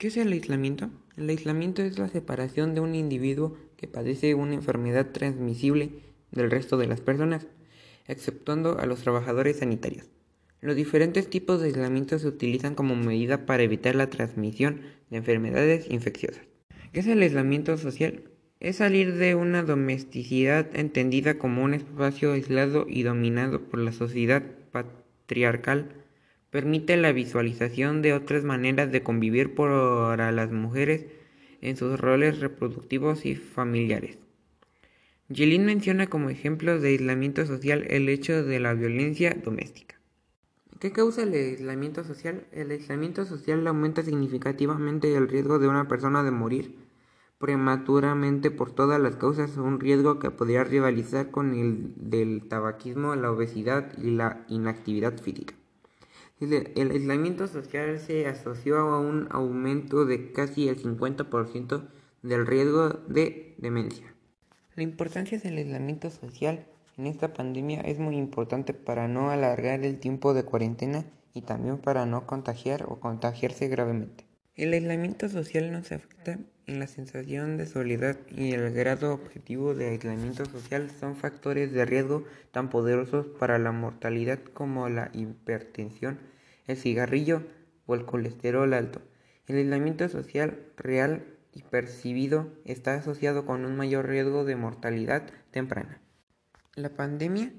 ¿Qué es el aislamiento? El aislamiento es la separación de un individuo que padece una enfermedad transmisible del resto de las personas, exceptuando a los trabajadores sanitarios. Los diferentes tipos de aislamiento se utilizan como medida para evitar la transmisión de enfermedades infecciosas. ¿Qué es el aislamiento social? Es salir de una domesticidad entendida como un espacio aislado y dominado por la sociedad patriarcal permite la visualización de otras maneras de convivir para las mujeres en sus roles reproductivos y familiares. Yelin menciona como ejemplo de aislamiento social el hecho de la violencia doméstica. ¿Qué causa el aislamiento social? El aislamiento social aumenta significativamente el riesgo de una persona de morir prematuramente por todas las causas, un riesgo que podría rivalizar con el del tabaquismo, la obesidad y la inactividad física. El aislamiento social se asoció a un aumento de casi el 50% del riesgo de demencia. La importancia del aislamiento social en esta pandemia es muy importante para no alargar el tiempo de cuarentena y también para no contagiar o contagiarse gravemente. El aislamiento social nos afecta en la sensación de soledad y el grado objetivo de aislamiento social son factores de riesgo tan poderosos para la mortalidad como la hipertensión, el cigarrillo o el colesterol alto. El aislamiento social real y percibido está asociado con un mayor riesgo de mortalidad temprana. La pandemia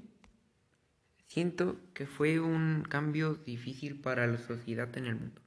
siento que fue un cambio difícil para la sociedad en el mundo.